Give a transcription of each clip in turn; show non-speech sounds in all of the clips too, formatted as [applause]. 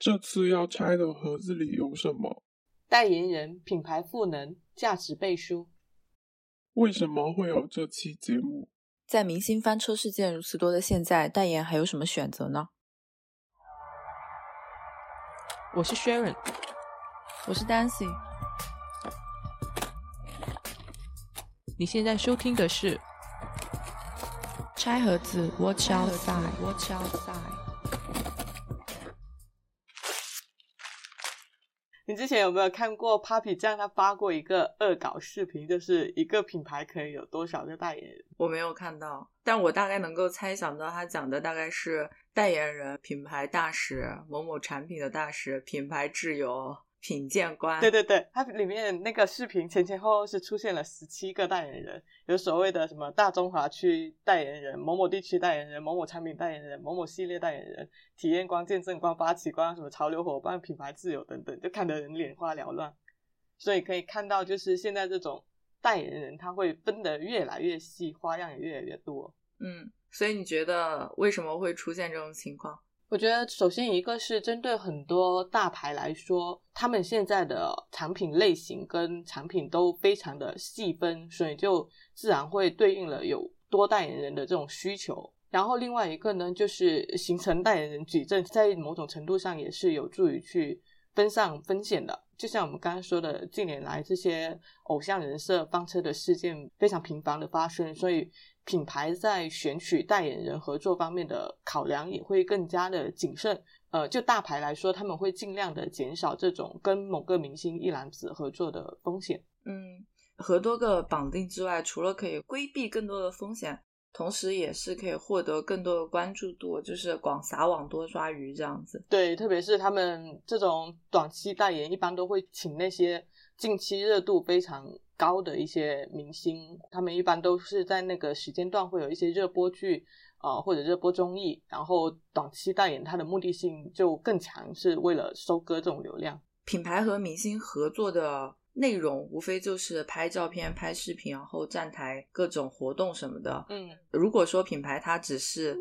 这次要拆的盒子里有什么？代言人、品牌赋能、价值背书。为什么会有这期节目？在明星翻车事件如此多的现在，代言还有什么选择呢？我是 Sharon，我是 Dancy。你现在收听的是《拆盒子》，Watch outside，Watch outside。你之前有没有看过 Papi 酱他发过一个恶搞视频，就是一个品牌可以有多少个代言人？我没有看到，但我大概能够猜想到他讲的大概是代言人、品牌大使、某某产品的大使、品牌挚友。品鉴官，对对对，它里面那个视频前前后后是出现了十七个代言人，有所谓的什么大中华区代言人、某某地区代言人、某某产品代言人、某某系列代言人、体验官、见证官、发起官、什么潮流伙伴、品牌自由等等，就看得人眼花缭乱。所以可以看到，就是现在这种代言人，他会分得越来越细，花样也越来越多。嗯，所以你觉得为什么会出现这种情况？我觉得首先一个是针对很多大牌来说，他们现在的产品类型跟产品都非常的细分，所以就自然会对应了有多代言人的这种需求。然后另外一个呢，就是形成代言人矩阵，在某种程度上也是有助于去分散风险的。就像我们刚刚说的，近年来这些偶像人设翻车的事件非常频繁的发生，所以。品牌在选取代言人合作方面的考量也会更加的谨慎。呃，就大牌来说，他们会尽量的减少这种跟某个明星一揽子合作的风险。嗯，和多个绑定之外，除了可以规避更多的风险，同时也是可以获得更多的关注度，就是广撒网多抓鱼这样子。对，特别是他们这种短期代言，一般都会请那些近期热度非常。高的一些明星，他们一般都是在那个时间段会有一些热播剧，呃或者热播综艺，然后短期代言，它的目的性就更强，是为了收割这种流量。品牌和明星合作的内容，无非就是拍照片、拍视频，然后站台各种活动什么的。嗯，如果说品牌它只是。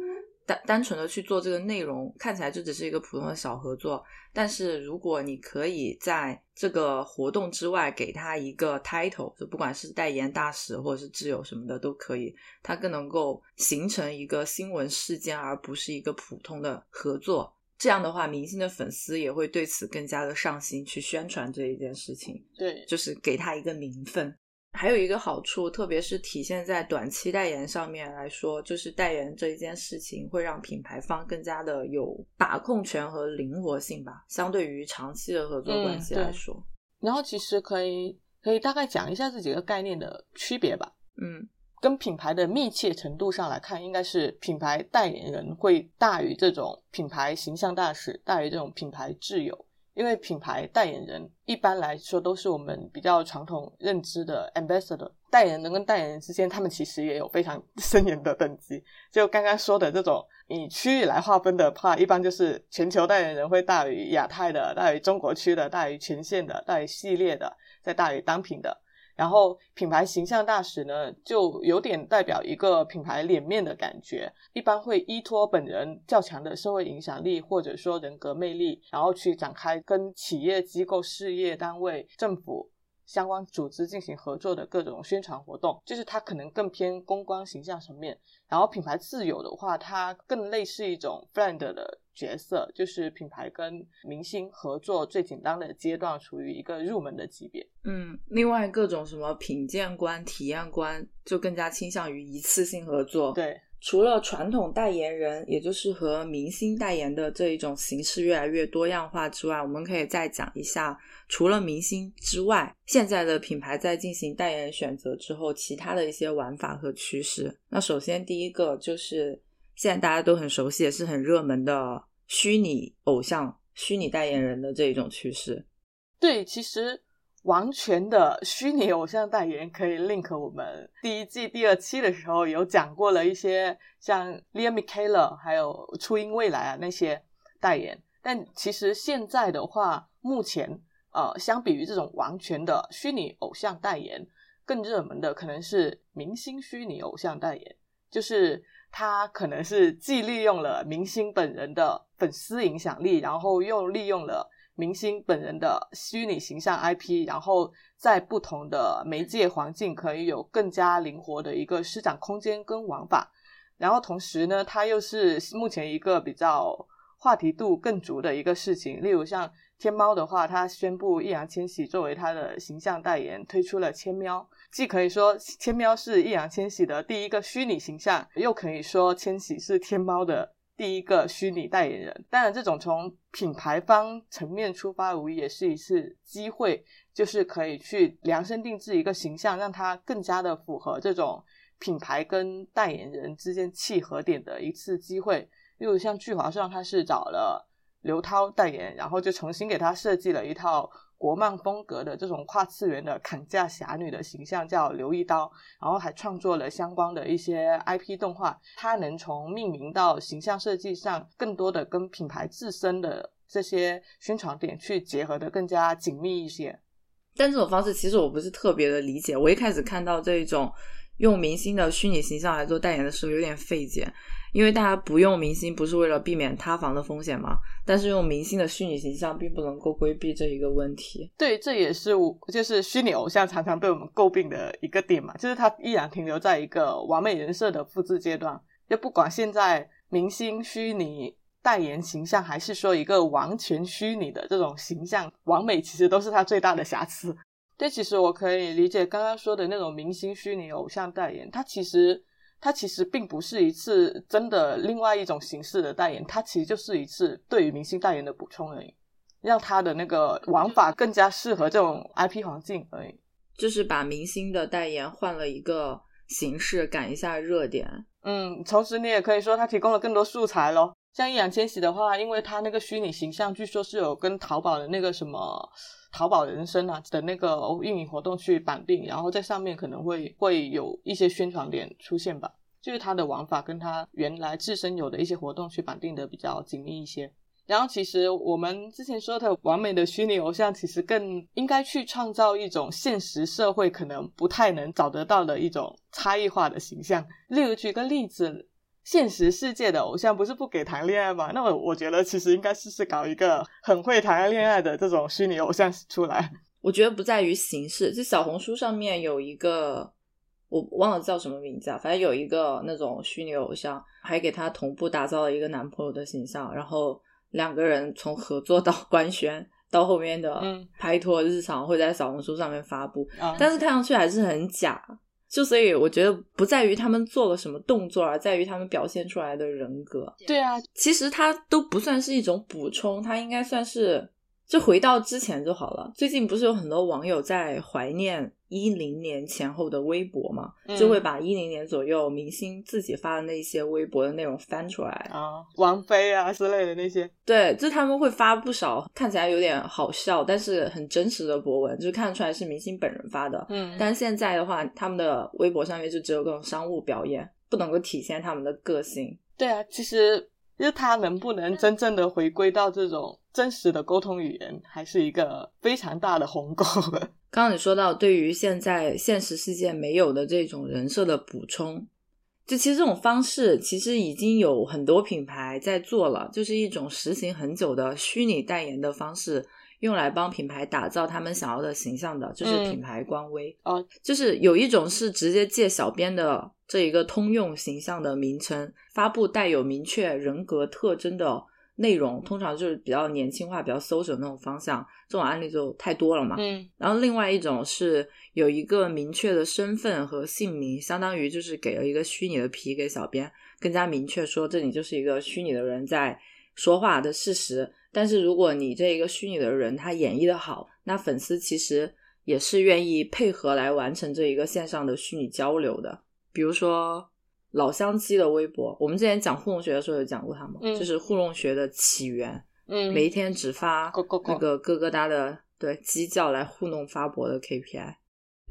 单单纯的去做这个内容，看起来就只是一个普通的小合作。但是如果你可以在这个活动之外给他一个 title，就不管是代言大使或者是挚友什么的都可以，它更能够形成一个新闻事件，而不是一个普通的合作。这样的话，明星的粉丝也会对此更加的上心去宣传这一件事情。对，就是给他一个名分。还有一个好处，特别是体现在短期代言上面来说，就是代言这一件事情会让品牌方更加的有把控权和灵活性吧，相对于长期的合作关系来说。然后其实可以可以大概讲一下这几个概念的区别吧。嗯，跟品牌的密切程度上来看，应该是品牌代言人会大于这种品牌形象大使，大于这种品牌挚友。因为品牌代言人一般来说都是我们比较传统认知的 ambassador，代言人跟代言人之间，他们其实也有非常 [laughs] 森严的等级。就刚刚说的这种以区域来划分的话，一般就是全球代言人会大于亚太的，大于中国区的，大于全线的，大于系列的，再大于单品的。然后品牌形象大使呢，就有点代表一个品牌脸面的感觉，一般会依托本人较强的社会影响力或者说人格魅力，然后去展开跟企业机构、事业单位、政府相关组织进行合作的各种宣传活动，就是它可能更偏公关形象层面。然后品牌自有的话，它更类似一种 brand 的。角色就是品牌跟明星合作最简单的阶段，处于一个入门的级别。嗯，另外各种什么品鉴官、体验官，就更加倾向于一次性合作。对，除了传统代言人，也就是和明星代言的这一种形式越来越多样化之外，我们可以再讲一下，除了明星之外，现在的品牌在进行代言选择之后，其他的一些玩法和趋势。那首先第一个就是现在大家都很熟悉，也是很热门的。虚拟偶像、虚拟代言人的这一种趋势，对，其实完全的虚拟偶像代言可以 link 我们第一季第二期的时候有讲过了一些像 Liam m i k a e l 还有初音未来啊那些代言，但其实现在的话，目前呃，相比于这种完全的虚拟偶像代言，更热门的可能是明星虚拟偶像代言，就是他可能是既利用了明星本人的粉丝影响力，然后又利用了明星本人的虚拟形象 IP，然后在不同的媒介环境可以有更加灵活的一个施展空间跟玩法。然后同时呢，它又是目前一个比较话题度更足的一个事情。例如像天猫的话，它宣布易烊千玺作为它的形象代言，推出了千喵。既可以说千喵是易烊千玺的第一个虚拟形象，又可以说千玺是天猫的第一个虚拟代言人。当然，这种从品牌方层面出发，无疑也是一次机会，就是可以去量身定制一个形象，让它更加的符合这种品牌跟代言人之间契合点的一次机会。例如像聚划算，它是找了刘涛代言，然后就重新给他设计了一套。国漫风格的这种跨次元的砍价侠女的形象叫刘一刀，然后还创作了相关的一些 IP 动画。它能从命名到形象设计上，更多的跟品牌自身的这些宣传点去结合的更加紧密一些。但这种方式其实我不是特别的理解。我一开始看到这种用明星的虚拟形象来做代言的时候，有点费解。因为大家不用明星，不是为了避免塌房的风险吗？但是用明星的虚拟形象，并不能够规避这一个问题。对，这也是我就是虚拟偶像常常被我们诟病的一个点嘛，就是它依然停留在一个完美人设的复制阶段。就不管现在明星虚拟代言形象，还是说一个完全虚拟的这种形象，完美其实都是它最大的瑕疵。对，其实我可以理解刚刚说的那种明星虚拟偶像代言，它其实。它其实并不是一次真的另外一种形式的代言，它其实就是一次对于明星代言的补充而已，让它的那个玩法更加适合这种 IP 环境而已。就是把明星的代言换了一个形式，赶一下热点。嗯，同时你也可以说它提供了更多素材咯。像易烊千玺的话，因为他那个虚拟形象，据说是有跟淘宝的那个什么。淘宝人生啊的那个运营活动去绑定，然后在上面可能会会有一些宣传点出现吧，就是他的玩法跟他原来自身有的一些活动去绑定的比较紧密一些。然后其实我们之前说的完美的虚拟偶像，其实更应该去创造一种现实社会可能不太能找得到的一种差异化的形象。例如举个例子。现实世界的偶像不是不给谈恋爱吗？那么我觉得其实应该试试搞一个很会谈恋爱的这种虚拟偶像出来。[laughs] 我觉得不在于形式，就小红书上面有一个，我忘了叫什么名字啊，反正有一个那种虚拟偶像，还给他同步打造了一个男朋友的形象，然后两个人从合作到 [laughs] 官宣到后面的拍拖日常会在小红书上面发布，但是看上去还是很假。就所以我觉得不在于他们做了什么动作，而在于他们表现出来的人格。对啊，其实它都不算是一种补充，它应该算是。就回到之前就好了。最近不是有很多网友在怀念一零年前后的微博嘛？就会把一零年左右明星自己发的那些微博的内容翻出来啊，王菲啊之类的那些。对，就他们会发不少看起来有点好笑，但是很真实的博文，就是看出来是明星本人发的。嗯，但现在的话，他们的微博上面就只有各种商务表演，不能够体现他们的个性。对啊，其实就他能不能真正的回归到这种。真实的沟通语言还是一个非常大的鸿沟。[laughs] 刚刚你说到，对于现在现实世界没有的这种人设的补充，就其实这种方式其实已经有很多品牌在做了，就是一种实行很久的虚拟代言的方式。用来帮品牌打造他们想要的形象的，就是品牌官微哦。就是有一种是直接借小编的这一个通用形象的名称，发布带有明确人格特征的。内容通常就是比较年轻化、比较 social 那种方向，这种案例就太多了嘛。嗯，然后另外一种是有一个明确的身份和姓名，相当于就是给了一个虚拟的皮给小编，更加明确说这里就是一个虚拟的人在说话的事实。但是如果你这一个虚拟的人他演绎的好，那粉丝其实也是愿意配合来完成这一个线上的虚拟交流的，比如说。老乡鸡的微博，我们之前讲互动学的时候有讲过他吗？就是互动学的起源，嗯，每一天只发那个咯咯哒的对鸡叫来糊弄发博的 KPI，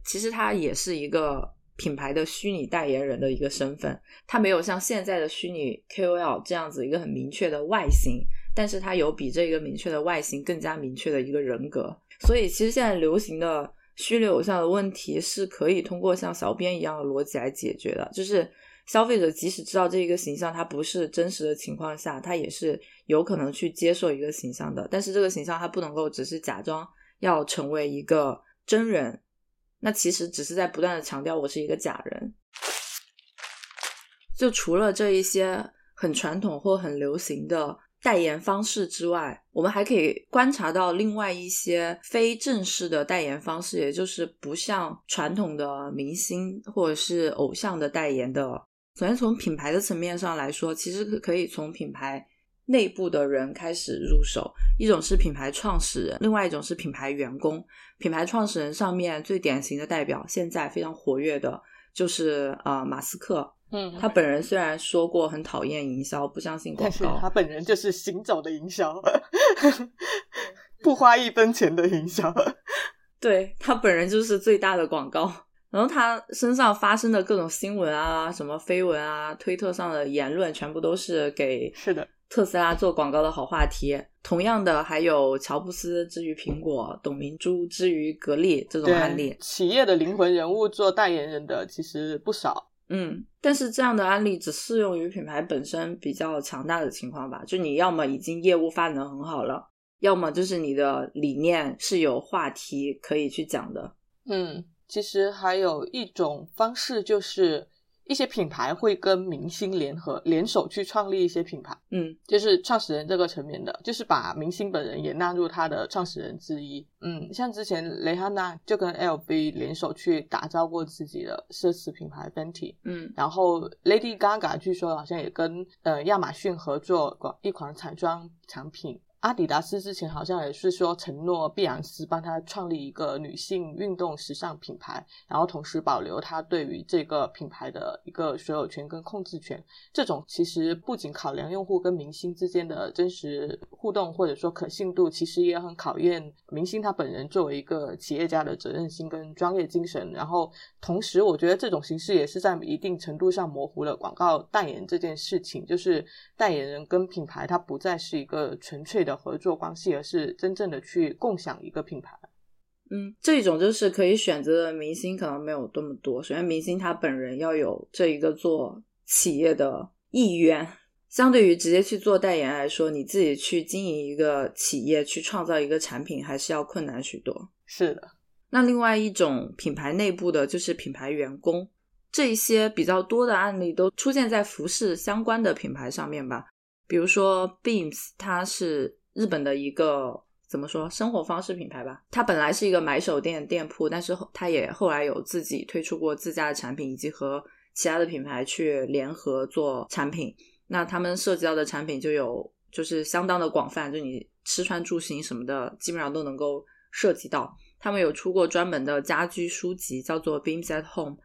其实他也是一个品牌的虚拟代言人的一个身份，他没有像现在的虚拟 KOL 这样子一个很明确的外形，但是他有比这个明确的外形更加明确的一个人格，所以其实现在流行的虚拟偶像的问题是可以通过像小编一样的逻辑来解决的，就是。消费者即使知道这一个形象它不是真实的情况下，他也是有可能去接受一个形象的。但是这个形象它不能够只是假装要成为一个真人，那其实只是在不断的强调我是一个假人。就除了这一些很传统或很流行的代言方式之外，我们还可以观察到另外一些非正式的代言方式，也就是不像传统的明星或者是偶像的代言的。首先从品牌的层面上来说，其实可以从品牌内部的人开始入手。一种是品牌创始人，另外一种是品牌员工。品牌创始人上面最典型的代表，现在非常活跃的就是呃马斯克。嗯，他本人虽然说过很讨厌营销，不相信广但是告，他本人就是行走的营销，[laughs] 不花一分钱的营销。对他本人就是最大的广告。然后他身上发生的各种新闻啊、什么绯闻啊、推特上的言论，全部都是给是的，特斯拉做广告的好话题。同样的，还有乔布斯之于苹果、董明珠之于格力这种案例。企业的灵魂人物做代言人的其实不少。嗯，但是这样的案例只适用于品牌本身比较强大的情况吧。就你要么已经业务发展的很好了，要么就是你的理念是有话题可以去讲的。嗯，其实还有一种方式，就是一些品牌会跟明星联合联手去创立一些品牌，嗯就是创始人这个层面的，就是把明星本人也纳入他的创始人之一。嗯，像之前蕾哈娜就跟 LV 联手去打造过自己的奢侈品牌 Fenty，嗯然后 Lady Gaga 据说好像也跟呃亚马逊合作过一款彩妆产品。阿迪达斯之前好像也是说承诺碧昂斯帮他创立一个女性运动时尚品牌，然后同时保留他对于这个品牌的一个所有权跟控制权。这种其实不仅考量用户跟明星之间的真实互动或者说可信度，其实也很考验明星他本人作为一个企业家的责任心跟专业精神。然后同时，我觉得这种形式也是在一定程度上模糊了广告代言这件事情，就是代言人跟品牌它不再是一个纯粹的合作关系，而是真正的去共享一个品牌。嗯，这种就是可以选择的明星可能没有多么多。首先，明星他本人要有这一个做企业的意愿。相对于直接去做代言来说，你自己去经营一个企业，去创造一个产品，还是要困难许多。是的，那另外一种品牌内部的就是品牌员工，这一些比较多的案例都出现在服饰相关的品牌上面吧。比如说 Beams，它是日本的一个怎么说生活方式品牌吧。它本来是一个买手店店铺，但是后它也后来有自己推出过自家的产品，以及和其他的品牌去联合做产品。那他们涉及到的产品就有就是相当的广泛，就你吃穿住行什么的，基本上都能够涉及到。他们有出过专门的家居书籍，叫做《Beams at Home》，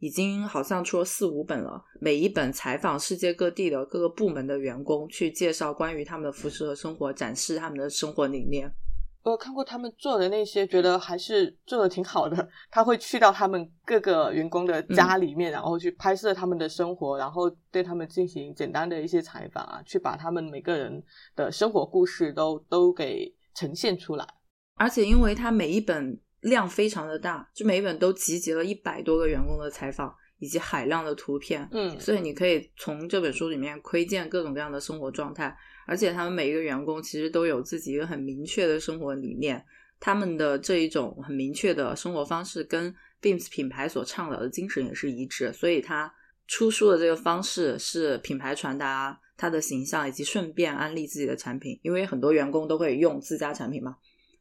已经好像出了四五本了。每一本采访世界各地的各个部门的员工，去介绍关于他们的服饰和生活，展示他们的生活理念。我看过他们做的那些，觉得还是做的挺好的。他会去到他们各个员工的家里面，然后去拍摄他们的生活，然后对他们进行简单的一些采访啊，去把他们每个人的生活故事都都给呈现出来。而且，因为他每一本量非常的大，就每一本都集结了一百多个员工的采访以及海量的图片，嗯，所以你可以从这本书里面窥见各种各样的生活状态。而且，他们每一个员工其实都有自己一个很明确的生活理念，他们的这一种很明确的生活方式跟 Beams 品牌所倡导的精神也是一致，所以他出书的这个方式是品牌传达他的形象，以及顺便安利自己的产品，因为很多员工都会用自家产品嘛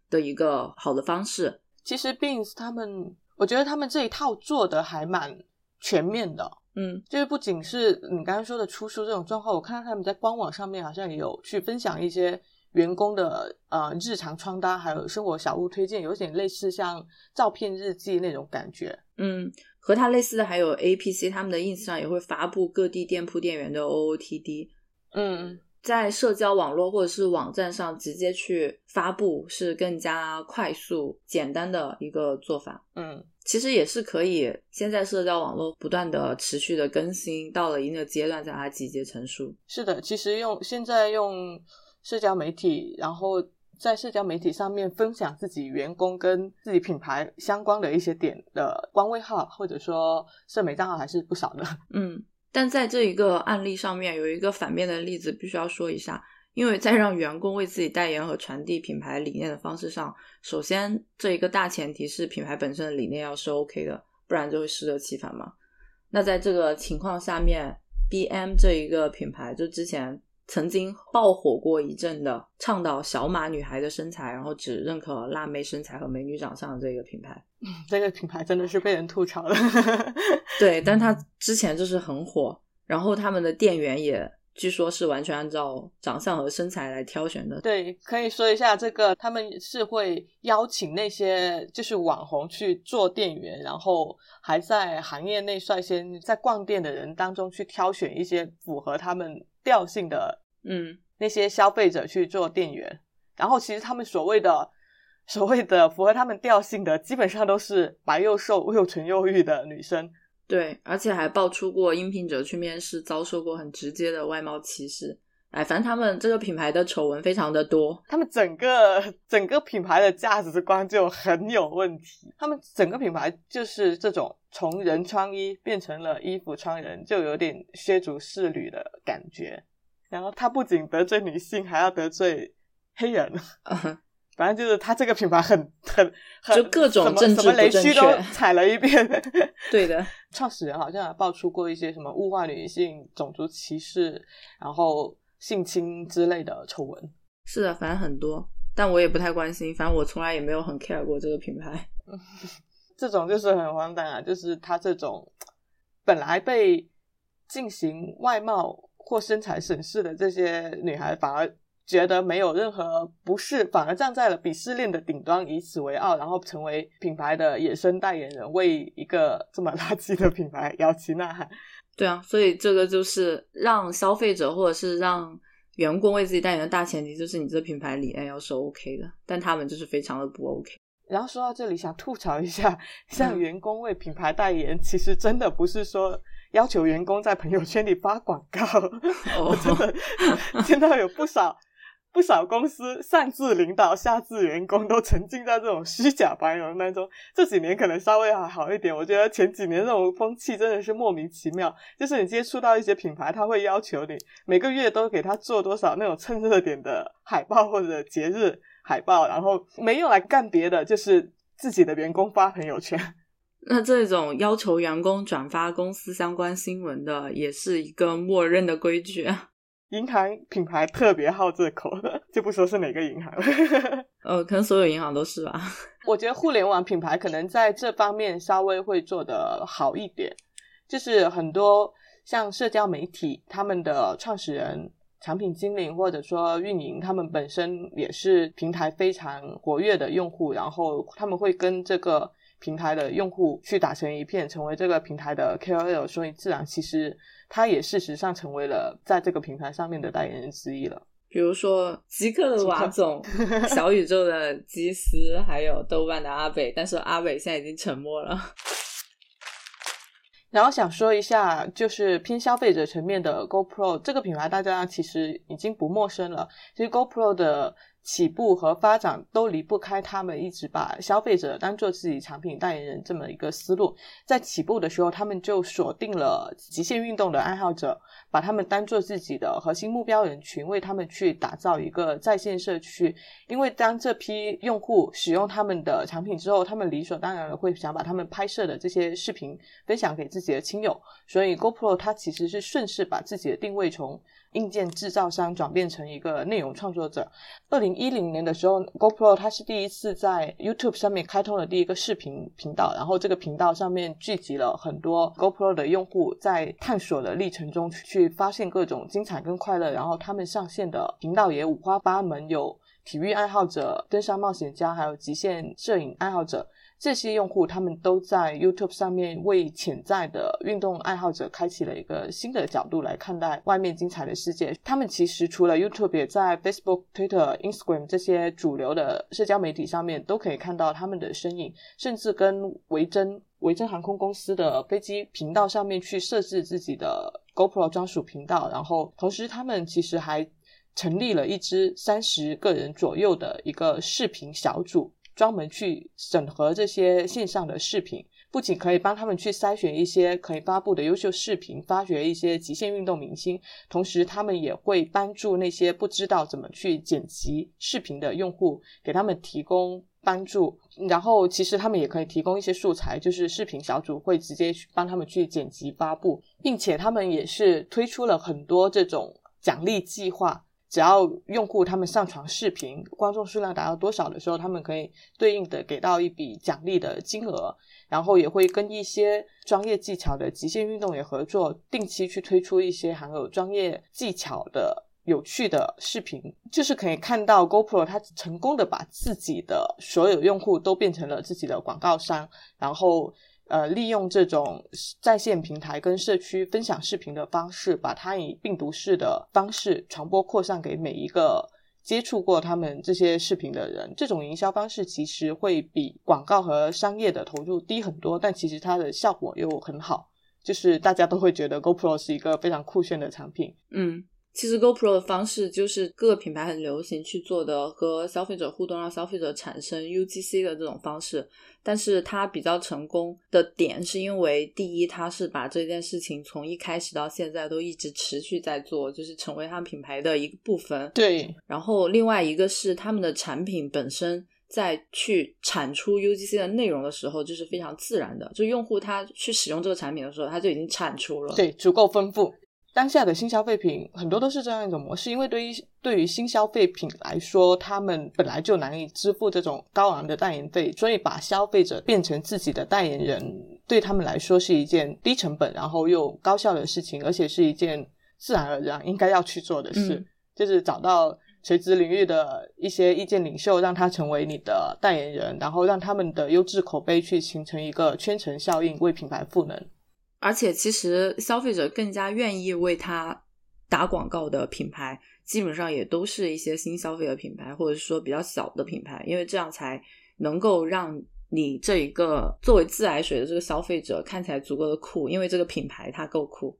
的一个好的方式。其实 Beans 他们，我觉得他们这一套做的还蛮全面的。嗯就是不仅是你刚刚说的出书这种状况，我看到他们在官网上面好像也有去分享一些员工的呃日常穿搭，还有生活小物推荐，有点类似像照片日记那种感觉。嗯，和它类似的还有 APC，他们的 ins 上也会发布各地店铺店员的 OOTD。嗯，在社交网络或者是网站上直接去发布是更加快速、简单的一个做法。嗯，其实也是可以先在社交网络不断的持续的更新，到了一定的阶段再把它集结成书。是的，其实用现在用社交媒体，然后在社交媒体上面分享自己员工跟自己品牌相关的一些点的官微号或者说社媒账号还是不少的。嗯，但在这一个案例上面，有一个反面的例子，必须要说一下。因为在让员工为自己代言和传递品牌理念的方式上，首先这一个大前提是品牌本身的理念要是 OK 的，不然就会适得其反嘛。那在这个情况下面，BM 这一个品牌就之前曾经爆火过一阵的，倡导小码女孩的身材，然后只认可辣妹身材和美女长相的这个品牌，这个品牌真的是被人吐槽了。[laughs] 对，但它之前就是很火，然后他们的店员也。据说是完全按照长相和身材来挑选的。对，可以说一下这个，他们是会邀请那些就是网红去做店员，然后还在行业内率先在逛店的人当中去挑选一些符合他们调性的，嗯，那些消费者去做店员。然后其实他们所谓的 [laughs] 所谓的符合他们调性的，基本上都是白又瘦又纯又欲的女生。对，而且还爆出过应聘者去面试遭受过很直接的外貌歧视。哎，反正他们这个品牌的丑闻非常的多，他们整个整个品牌的价值观就很有问题。他们整个品牌就是这种从人穿衣变成了衣服穿人，就有点削足适履的感觉。然后他不仅得罪女性，还要得罪黑人。反正就是他这个品牌很很很 [laughs] 就各种政治什么雷区都踩了一遍。对的，[laughs] 创始人好像还爆出过一些什么物化女性、种族歧视，然后性侵之类的丑闻。是的，反正很多，但我也不太关心。反正我从来也没有很 care 过这个品牌。[laughs] 这种就是很荒诞啊！就是他这种本来被进行外貌或身材审视的这些女孩，反而。觉得没有任何不适，反而站在了鄙视链的顶端，以此为傲，然后成为品牌的野生代言人，为一个这么垃圾的品牌摇旗呐喊。对啊，所以这个就是让消费者或者是让员工为自己代言的大前提，就是你这品牌理念要是 OK 的，但他们就是非常的不 OK。然后说到这里，想吐槽一下，像员工为品牌代言，其实真的不是说要求员工在朋友圈里发广告，[laughs] 我真的 [laughs] 见到有不少。不少公司上至领导，下至员工都沉浸在这种虚假繁荣当中。这几年可能稍微还好一点，我觉得前几年这种风气真的是莫名其妙。就是你接触到一些品牌，他会要求你每个月都给他做多少那种蹭热点的海报或者节日海报，然后没有来干别的，就是自己的员工发朋友圈。[laughs] 那这种要求员工转发公司相关新闻的，也是一个默认的规矩。银行品牌特别好这口，[laughs] 就不说是哪个银行了。呃，[laughs] 可能所有银行都是吧。[laughs] 我觉得互联网品牌可能在这方面稍微会做得好一点，就是很多像社交媒体，他们的创始人、产品经理或者说运营，他们本身也是平台非常活跃的用户，然后他们会跟这个平台的用户去打成一片，成为这个平台的 KOL，所以自然其实。他也事实上成为了在这个平台上面的代言人之一了。比如说极客的瓦总、[laughs] 小宇宙的基斯，还有豆瓣的阿北，但是阿北现在已经沉默了。[laughs] 然后想说一下，就是偏消费者层面的 GoPro 这个品牌，大家其实已经不陌生了。其实 GoPro 的。起步和发展都离不开他们一直把消费者当做自己产品代言人这么一个思路。在起步的时候，他们就锁定了极限运动的爱好者，把他们当做自己的核心目标人群，为他们去打造一个在线社区。因为当这批用户使用他们的产品之后，他们理所当然的会想把他们拍摄的这些视频分享给自己的亲友。所以，GoPro 它其实是顺势把自己的定位从硬件制造商转变成一个内容创作者。二零一零年的时候，GoPro 它是第一次在 YouTube 上面开通了第一个视频频道，然后这个频道上面聚集了很多 GoPro 的用户，在探索的历程中去发现各种精彩跟快乐。然后他们上线的频道也五花八门，有体育爱好者、登山冒险家，还有极限摄影爱好者。这些用户他们都在 YouTube 上面为潜在的运动爱好者开启了一个新的角度来看待外面精彩的世界。他们其实除了 YouTube，也在 Facebook、Twitter、Instagram 这些主流的社交媒体上面都可以看到他们的身影，甚至跟维珍维珍航空公司的飞机频道上面去设置自己的 GoPro 专属频道。然后同时，他们其实还成立了一支三十个人左右的一个视频小组。专门去审核这些线上的视频，不仅可以帮他们去筛选一些可以发布的优秀视频，发掘一些极限运动明星，同时他们也会帮助那些不知道怎么去剪辑视频的用户，给他们提供帮助。然后其实他们也可以提供一些素材，就是视频小组会直接去帮他们去剪辑发布，并且他们也是推出了很多这种奖励计划。只要用户他们上传视频，观众数量达到多少的时候，他们可以对应的给到一笔奖励的金额，然后也会跟一些专业技巧的极限运动员合作，定期去推出一些含有专业技巧的有趣的视频，就是可以看到 GoPro 它成功的把自己的所有用户都变成了自己的广告商，然后。呃，利用这种在线平台跟社区分享视频的方式，把它以病毒式的方式传播扩散给每一个接触过他们这些视频的人。这种营销方式其实会比广告和商业的投入低很多，但其实它的效果又很好，就是大家都会觉得 GoPro 是一个非常酷炫的产品。嗯。其实 GoPro 的方式就是各个品牌很流行去做的和消费者互动，让消费者产生 UGC 的这种方式。但是它比较成功的点是因为，第一，它是把这件事情从一开始到现在都一直持续在做，就是成为他们品牌的一个部分。对。然后另外一个是他们的产品本身在去产出 UGC 的内容的时候，就是非常自然的，就用户他去使用这个产品的时候，他就已经产出了，对，足够丰富。当下的新消费品很多都是这样一种模式，因为对于对于新消费品来说，他们本来就难以支付这种高昂的代言费，所以把消费者变成自己的代言人，对他们来说是一件低成本然后又高效的事情，而且是一件自然而然应该要去做的事，就是找到垂直领域的一些意见领袖，让他成为你的代言人，然后让他们的优质口碑去形成一个圈层效应，为品牌赋能。而且，其实消费者更加愿意为他打广告的品牌，基本上也都是一些新消费的品牌，或者说比较小的品牌，因为这样才能够让你这一个作为自来水的这个消费者看起来足够的酷，因为这个品牌它够酷。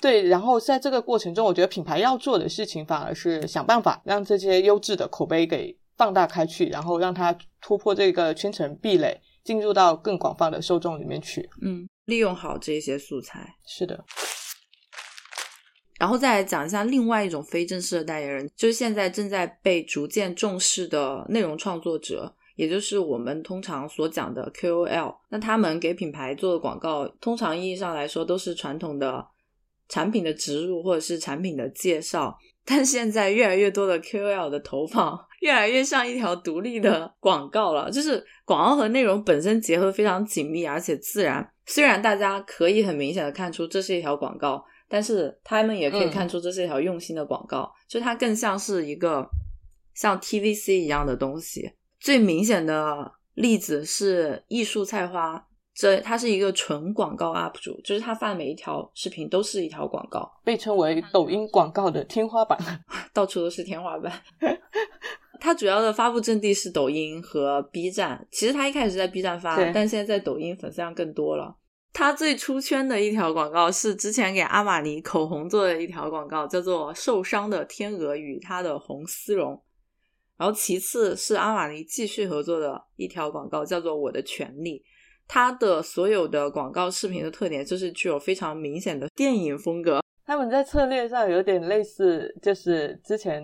对，然后在这个过程中，我觉得品牌要做的事情，反而是想办法让这些优质的口碑给放大开去，然后让它突破这个圈层壁垒，进入到更广泛的受众里面去。嗯。利用好这些素材，是的。然后再来讲一下另外一种非正式的代言人，就是现在正在被逐渐重视的内容创作者，也就是我们通常所讲的 KOL。那他们给品牌做的广告，通常意义上来说都是传统的产品的植入或者是产品的介绍。但现在越来越多的 KOL 的投放，越来越像一条独立的广告了，就是广告和内容本身结合非常紧密，而且自然。虽然大家可以很明显的看出这是一条广告，但是他们也可以看出这是一条用心的广告，就它更像是一个像 TVC 一样的东西。最明显的例子是艺术菜花，这它是一个纯广告 UP 主，就是他发的每一条视频都是一条广告，被称为抖音广告的天花板，[laughs] 到处都是天花板。它主要的发布阵地是抖音和 B 站，其实它一开始在 B 站发，但现在在抖音粉丝量更多了。它最出圈的一条广告是之前给阿玛尼口红做的一条广告，叫做《受伤的天鹅与它的红丝绒》。然后其次是阿玛尼继续合作的一条广告，叫做《我的权利》。它的所有的广告视频的特点就是具有非常明显的电影风格。他们在策略上有点类似，就是之前。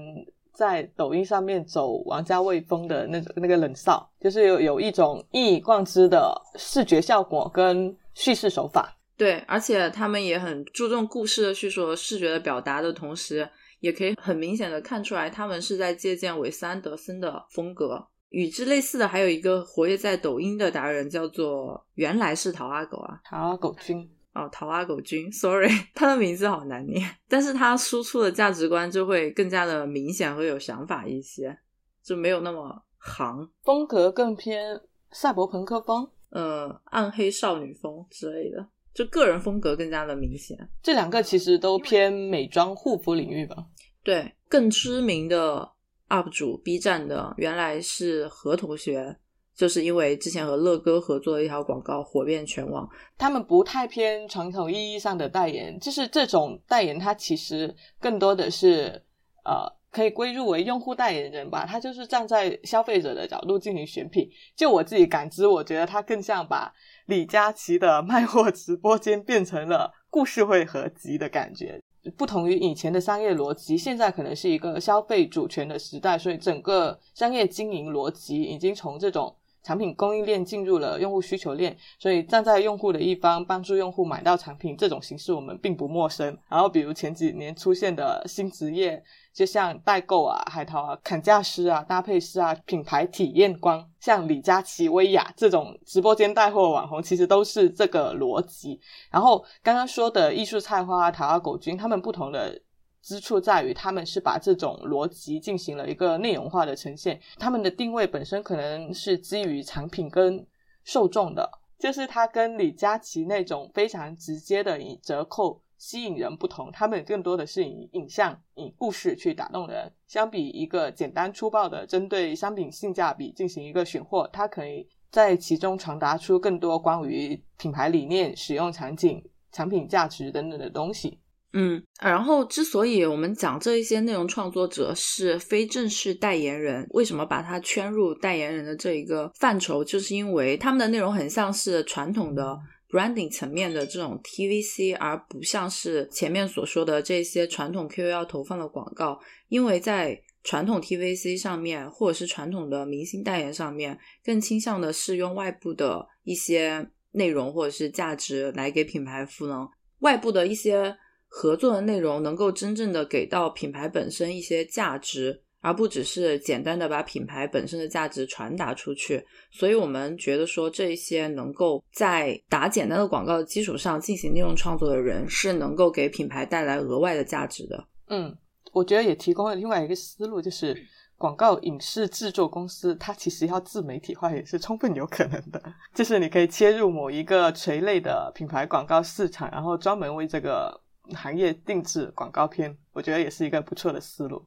在抖音上面走王家卫风的那种那个冷少，就是有有一种一以贯之的视觉效果跟叙事手法。对，而且他们也很注重故事的叙述和视觉的表达的同时，也可以很明显的看出来，他们是在借鉴韦斯安德森的风格。与之类似的还有一个活跃在抖音的达人，叫做原来是桃阿狗啊，桃阿狗君。哦，桃花狗君，sorry，[laughs] 他的名字好难念，但是他输出的价值观就会更加的明显和有想法一些，就没有那么行，风格更偏赛博朋克风，呃，暗黑少女风之类的，就个人风格更加的明显。这两个其实都偏美妆护肤领域吧？对，更知名的 UP 主 B 站的原来是何同学。就是因为之前和乐哥合作的一条广告火遍全网，他们不太偏传统意义上的代言，就是这种代言，它其实更多的是呃可以归入为用户代言人吧，他就是站在消费者的角度进行选品。就我自己感知，我觉得他更像把李佳琦的卖货直播间变成了故事会合集的感觉。不同于以前的商业逻辑，现在可能是一个消费主权的时代，所以整个商业经营逻辑已经从这种。产品供应链进入了用户需求链，所以站在用户的一方，帮助用户买到产品，这种形式我们并不陌生。然后，比如前几年出现的新职业，就像代购啊、海淘啊、砍价师啊、搭配师啊、品牌体验官，像李佳琦、薇娅这种直播间带货网红，其实都是这个逻辑。然后刚刚说的艺术菜花、桃花狗君，他们不同的。之处在于，他们是把这种逻辑进行了一个内容化的呈现。他们的定位本身可能是基于产品跟受众的，就是它跟李佳琦那种非常直接的以折扣吸引人不同。他们更多的是以影像、以故事去打动人。相比一个简单粗暴的针对商品性价比进行一个选货，它可以在其中传达出更多关于品牌理念、使用场景、产品价值等等的东西。嗯，然后之所以我们讲这一些内容创作者是非正式代言人，为什么把它圈入代言人的这一个范畴，就是因为他们的内容很像是传统的 branding 层面的这种 TVC，而不像是前面所说的这些传统 KOL 投放的广告。因为在传统 TVC 上面，或者是传统的明星代言上面，更倾向的是用外部的一些内容或者是价值来给品牌赋能，外部的一些。合作的内容能够真正的给到品牌本身一些价值，而不只是简单的把品牌本身的价值传达出去。所以我们觉得说，这些能够在打简单的广告的基础上进行内容创作的人，是能够给品牌带来额外的价值的。嗯，我觉得也提供了另外一个思路，就是广告影视制作公司它其实要自媒体化也是充分有可能的。就是你可以切入某一个垂类的品牌广告市场，然后专门为这个。行业定制广告片，我觉得也是一个不错的思路。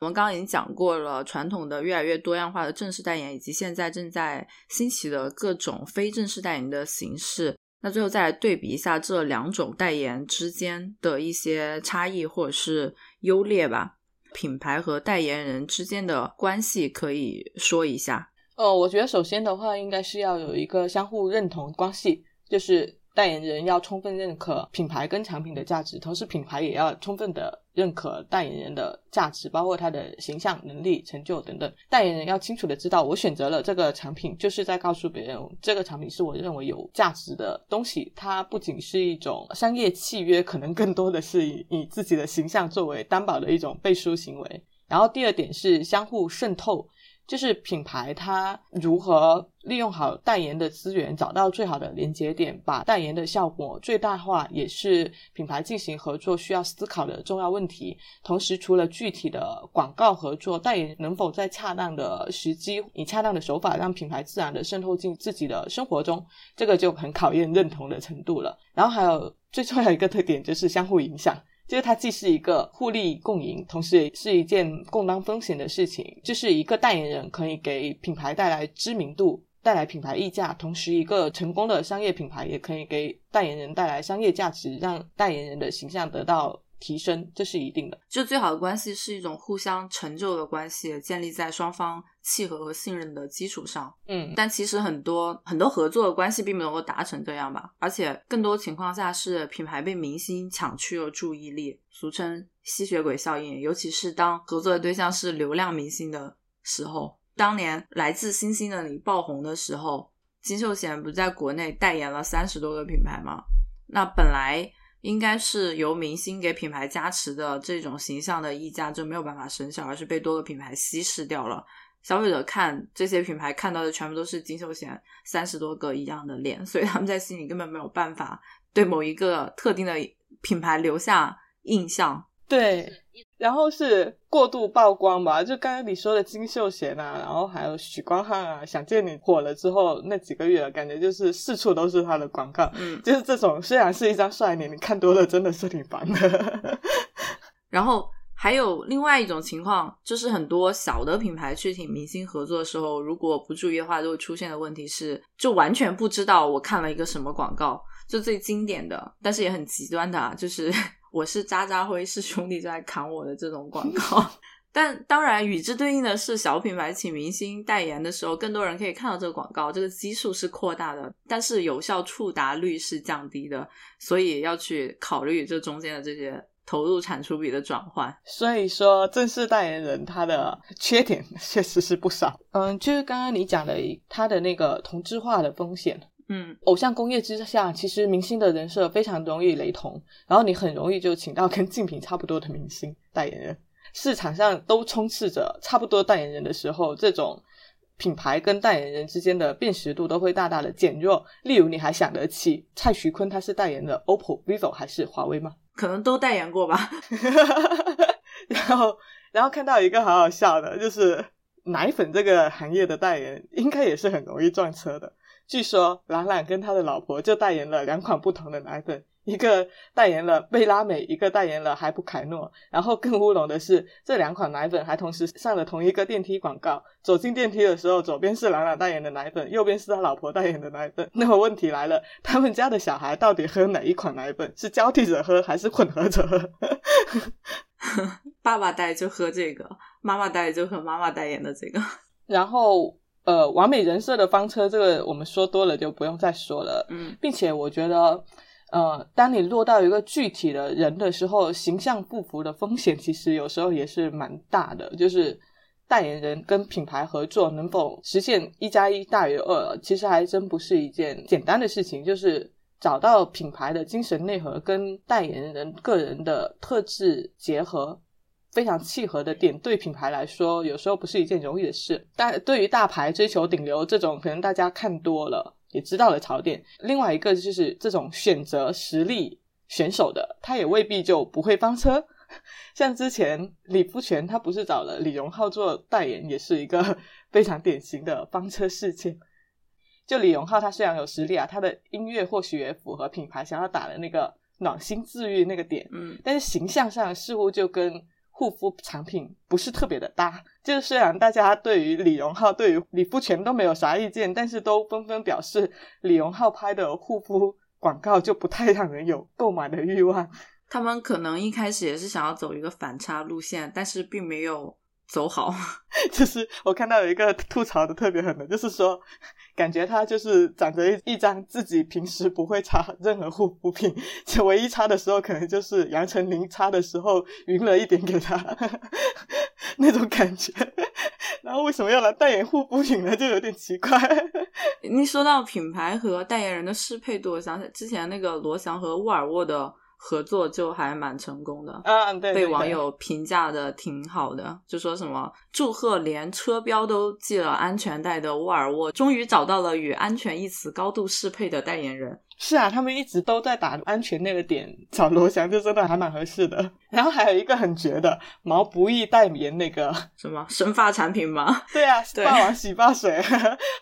我们刚刚已经讲过了传统的越来越多样化的正式代言，以及现在正在兴起的各种非正式代言的形式。那最后再来对比一下这两种代言之间的一些差异或者是优劣吧。品牌和代言人之间的关系可以说一下。呃，我觉得首先的话，应该是要有一个相互认同关系，就是。代言人要充分认可品牌跟产品的价值，同时品牌也要充分的认可代言人的价值，包括他的形象、能力、成就等等。代言人要清楚的知道，我选择了这个产品，就是在告诉别人，这个产品是我认为有价值的东西。它不仅是一种商业契约，可能更多的是以以自己的形象作为担保的一种背书行为。然后第二点是相互渗透。就是品牌它如何利用好代言的资源，找到最好的连接点，把代言的效果最大化，也是品牌进行合作需要思考的重要问题。同时，除了具体的广告合作，代言能否在恰当的时机，以恰当的手法，让品牌自然的渗透进自己的生活中，这个就很考验认同的程度了。然后还有最重要一个特点就是相互影响。就是它既是一个互利共赢，同时也是一件共担风险的事情。就是一个代言人可以给品牌带来知名度，带来品牌溢价，同时一个成功的商业品牌也可以给代言人带来商业价值，让代言人的形象得到。提升，这是一定的。就最好的关系是一种互相成就的关系，建立在双方契合和信任的基础上。嗯，但其实很多很多合作的关系并不能够达成这样吧，而且更多情况下是品牌被明星抢去了注意力，俗称吸血鬼效应。尤其是当合作的对象是流量明星的时候，当年来自星星的你爆红的时候，金秀贤不在国内代言了三十多个品牌吗？那本来。应该是由明星给品牌加持的这种形象的溢价就没有办法生效，而是被多个品牌稀释掉了。消费者看这些品牌看到的全部都是金秀贤三十多个一样的脸，所以他们在心里根本没有办法对某一个特定的品牌留下印象。对，然后是过度曝光吧，就刚刚你说的金秀贤啊，然后还有许光汉啊，想见你火了之后那几个月，感觉就是四处都是他的广告，嗯，就是这种虽然是一张帅脸，你看多了真的是挺烦的。[laughs] 然后还有另外一种情况，就是很多小的品牌去请明星合作的时候，如果不注意的话，就会出现的问题是，就完全不知道我看了一个什么广告。就最经典的，但是也很极端的，啊，就是 [laughs] 我是渣渣辉，是兄弟在砍我的这种广告。[laughs] 但当然，与之对应的是，小品牌请明星代言的时候，更多人可以看到这个广告，这个基数是扩大的，但是有效触达率是降低的，所以要去考虑这中间的这些投入产出比的转换。所以说，正式代言人他的缺点 [laughs] 确实是不少。嗯，就是刚刚你讲的他的那个同质化的风险。嗯，偶像工业之下，其实明星的人设非常容易雷同，然后你很容易就请到跟竞品差不多的明星代言人。市场上都充斥着差不多代言人的时候，这种品牌跟代言人之间的辨识度都会大大的减弱。例如，你还想得起蔡徐坤他是代言的 OPPO、vivo 还是华为吗？可能都代言过吧。[laughs] 然后，然后看到一个好好笑的，就是奶粉这个行业的代言，应该也是很容易撞车的。据说朗朗跟他的老婆就代言了两款不同的奶粉。一个代言了贝拉美，一个代言了海普凯诺。然后更乌龙的是，这两款奶粉还同时上了同一个电梯广告。走进电梯的时候，左边是朗朗代言的奶粉，右边是他老婆代言的奶粉。[laughs] 那么问题来了，他们家的小孩到底喝哪一款奶粉？是交替着喝还是混合着喝？[laughs] 爸爸带就喝这个，妈妈带就喝妈妈代言的这个。然后，呃，完美人设的方车，这个我们说多了就不用再说了。嗯，并且我觉得。呃，当你落到一个具体的人的时候，形象不符的风险其实有时候也是蛮大的。就是代言人跟品牌合作能否实现一加一大于二，其实还真不是一件简单的事情。就是找到品牌的精神内核跟代言人个人的特质结合，非常契合的点，对品牌来说有时候不是一件容易的事。但对于大牌追求顶流这种，可能大家看多了。也知道了槽点，另外一个就是这种选择实力选手的，他也未必就不会翻车。[laughs] 像之前李富全，他不是找了李荣浩做代言，也是一个 [laughs] 非常典型的翻车事件。就李荣浩，他虽然有实力啊，他的音乐或许也符合品牌想要打的那个暖心治愈那个点，嗯，但是形象上似乎就跟。护肤产品不是特别的搭，就是虽然大家对于李荣浩、对于李肤泉都没有啥意见，但是都纷纷表示李荣浩拍的护肤广告就不太让人有购买的欲望。他们可能一开始也是想要走一个反差路线，但是并没有。走好，[laughs] 就是我看到有一个吐槽的特别狠的，就是说，感觉他就是长着一一张自己平时不会擦任何护肤品，就唯一擦的时候可能就是杨丞琳擦的时候匀了一点给他 [laughs] 那种感觉。然后为什么要来代言护肤品呢？就有点奇怪。你说到品牌和代言人的适配度，我想起之前那个罗翔和沃尔沃的。合作就还蛮成功的，嗯，对，被网友评价的挺好的，就说什么祝贺连车标都系了安全带的沃尔沃，终于找到了与安全一词高度适配的代言人。是啊，他们一直都在打安全那个点，找罗翔就真的还蛮合适的。然后还有一个很绝的毛不易代言那个什么生发产品吗？[laughs] 对啊，霸王洗发水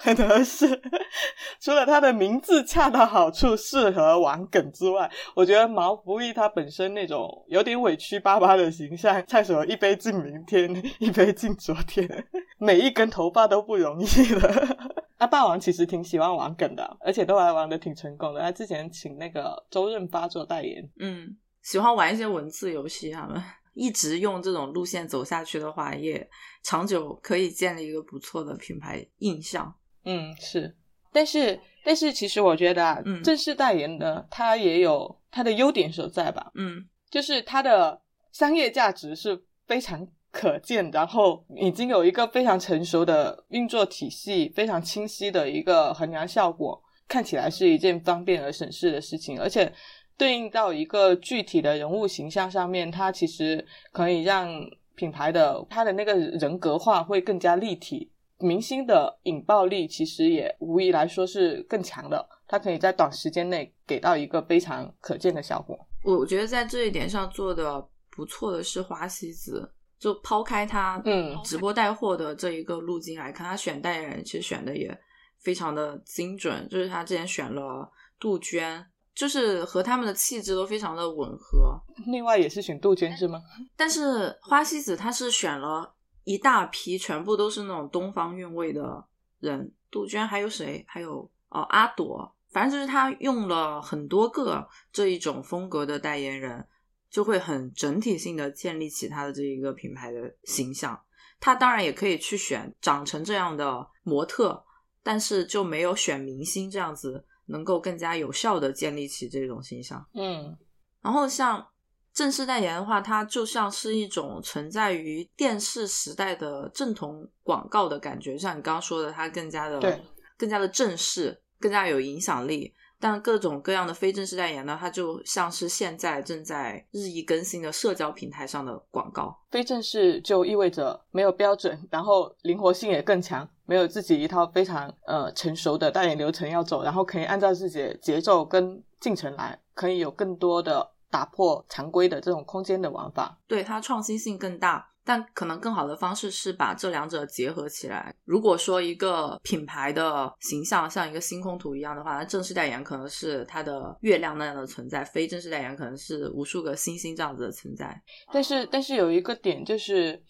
很合适。[laughs] 除了它的名字恰到好处适合玩梗之外，我觉得毛不易他本身那种有点委屈巴巴的形象，蔡所一杯敬明天，一杯敬昨天，[laughs] 每一根头发都不容易的。那霸王其实挺喜欢玩梗的，而且都还玩的挺成功的。他之前请那个周润发做代言，嗯，喜欢玩一些文字游戏。他们一直用这种路线走下去的话，也长久可以建立一个不错的品牌印象。嗯，是。但是，但是其实我觉得啊，嗯正式代言的它也有它的优点所在吧。嗯，就是它的商业价值是非常。可见，然后已经有一个非常成熟的运作体系，非常清晰的一个衡量效果，看起来是一件方便而省事的事情。而且对应到一个具体的人物形象上面，它其实可以让品牌的它的那个人格化会更加立体。明星的引爆力其实也无疑来说是更强的，它可以在短时间内给到一个非常可见的效果。我觉得在这一点上做的不错的是花西子。就抛开他嗯直播带货的这一个路径来看，他选代言人其实选的也非常的精准。就是他之前选了杜鹃，就是和他们的气质都非常的吻合。另外也是选杜鹃是吗？但是花西子他是选了一大批，全部都是那种东方韵味的人。杜鹃还有谁？还有哦阿朵，反正就是他用了很多个这一种风格的代言人。就会很整体性的建立起它的这一个品牌的形象。它当然也可以去选长成这样的模特，但是就没有选明星这样子能够更加有效的建立起这种形象。嗯，然后像正式代言的话，它就像是一种存在于电视时代的正统广告的感觉，像你刚刚说的，它更加的对更加的正式，更加有影响力。但各种各样的非正式代言呢，它就像是现在正在日益更新的社交平台上的广告。非正式就意味着没有标准，然后灵活性也更强，没有自己一套非常呃成熟的代言流程要走，然后可以按照自己的节奏跟进程来，可以有更多的打破常规的这种空间的玩法。对它创新性更大，但可能更好的方式是把这两者结合起来。如果说一个品牌的形象像一个星空图一样的话，那正式代言可能是它的月亮那样的存在，非正式代言可能是无数个星星这样子的存在。但是，但是有一个点就是，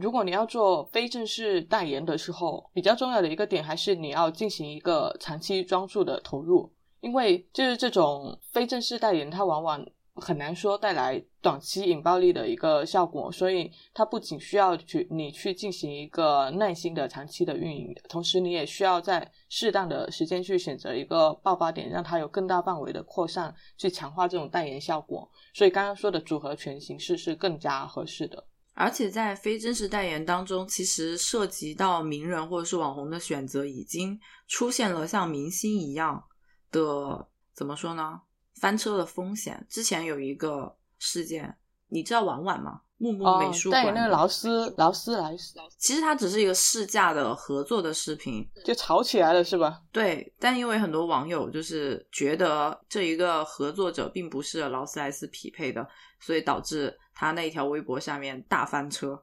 如果你要做非正式代言的时候，比较重要的一个点还是你要进行一个长期专注的投入，因为就是这种非正式代言，它往往很难说带来短期引爆力的一个效果，所以它不仅需要去你去进行一个耐心的长期的运营，同时你也需要在适当的时间去选择一个爆发点，让它有更大范围的扩散，去强化这种代言效果。所以刚刚说的组合拳形式是更加合适的。而且在非真实代言当中，其实涉及到名人或者是网红的选择，已经出现了像明星一样的怎么说呢？翻车的风险。之前有一个事件，你知道婉婉吗？木木美术馆的、代言那个劳斯劳斯莱斯其实它只是一个试驾的合作的视频，就吵起来了是吧？对，但因为很多网友就是觉得这一个合作者并不是劳斯莱斯匹配的，所以导致他那一条微博下面大翻车。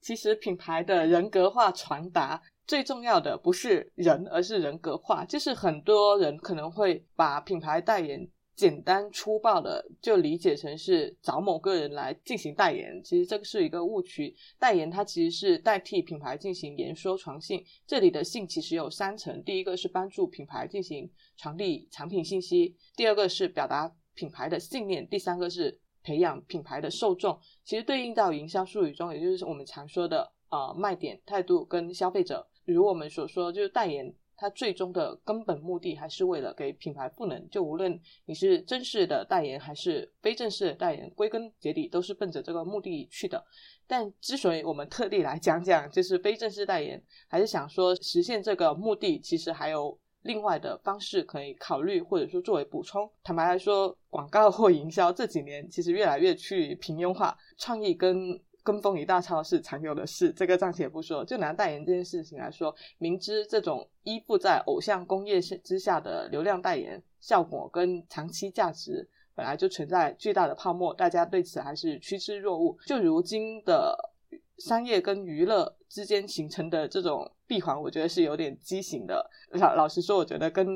其实品牌的人格化传达最重要的不是人，而是人格化。就是很多人可能会把品牌代言简单粗暴的就理解成是找某个人来进行代言，其实这个是一个误区。代言它其实是代替品牌进行言说传信，这里的信其实有三层：第一个是帮助品牌进行传递产品信息，第二个是表达品牌的信念，第三个是培养品牌的受众。其实对应到营销术语中，也就是我们常说的呃卖点、态度跟消费者。如我们所说，就是代言，它最终的根本目的还是为了给品牌赋能。就无论你是正式的代言还是非正式的代言，归根结底都是奔着这个目的去的。但之所以我们特地来讲讲，就是非正式代言，还是想说实现这个目的，其实还有另外的方式可以考虑，或者说作为补充。坦白来说，广告或营销这几年其实越来越趋于平庸化，创意跟跟风一大抄是常有的事，这个暂且不说。就拿代言这件事情来说，明知这种依附在偶像工业之下的流量代言效果跟长期价值本来就存在巨大的泡沫，大家对此还是趋之若鹜。就如今的商业跟娱乐之间形成的这种闭环，我觉得是有点畸形的。老老实说，我觉得跟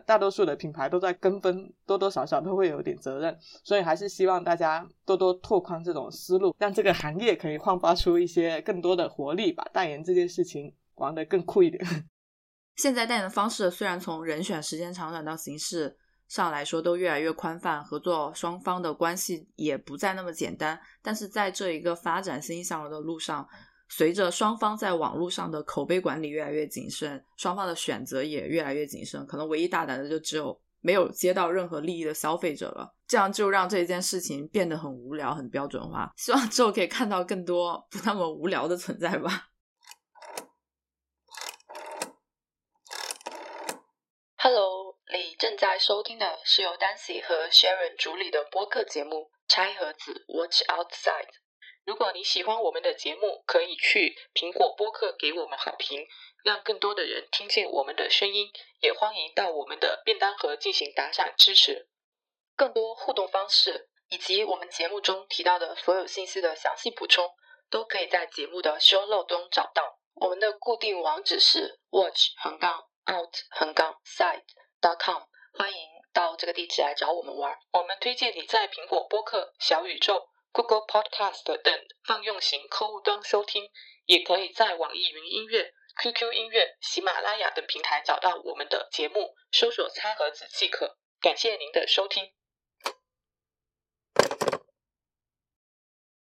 大多数的品牌都在跟风，多多少少都会有点责任，所以还是希望大家多多拓宽这种思路，让这个行业可以焕发出一些更多的活力，把代言这件事情玩得更酷一点。[laughs] 现在代言的方式虽然从人选、时间长短到形式上来说都越来越宽泛，合作双方的关系也不再那么简单，但是在这一个发展欣欣向荣的路上，随着双方在网络上的口碑管理越来越谨慎，双方的选择也越来越谨慎，可能唯一大胆的就只有没有接到任何利益的消费者了。这样就让这件事情变得很无聊、很标准化。希望之后可以看到更多不那么无聊的存在吧。Hello，你正在收听的是由 Dancy 和 Sharon 主理的播客节目《拆盒子 Watch Outside》。如果你喜欢我们的节目，可以去苹果播客给我们好评，让更多的人听见我们的声音。也欢迎到我们的便当盒进行打赏支持。更多互动方式以及我们节目中提到的所有信息的详细补充，都可以在节目的 show note 中找到。我们的固定网址是 watch 横杠 out 横杠 side dot com，欢迎到这个地址来找我们玩。我们推荐你在苹果播客、小宇宙、Google Podcast 等泛用型客户端收听，也可以在网易云音乐、QQ 音乐、喜马拉雅等平台找到我们的节目，搜索“餐盒子”即可。感谢您的收听。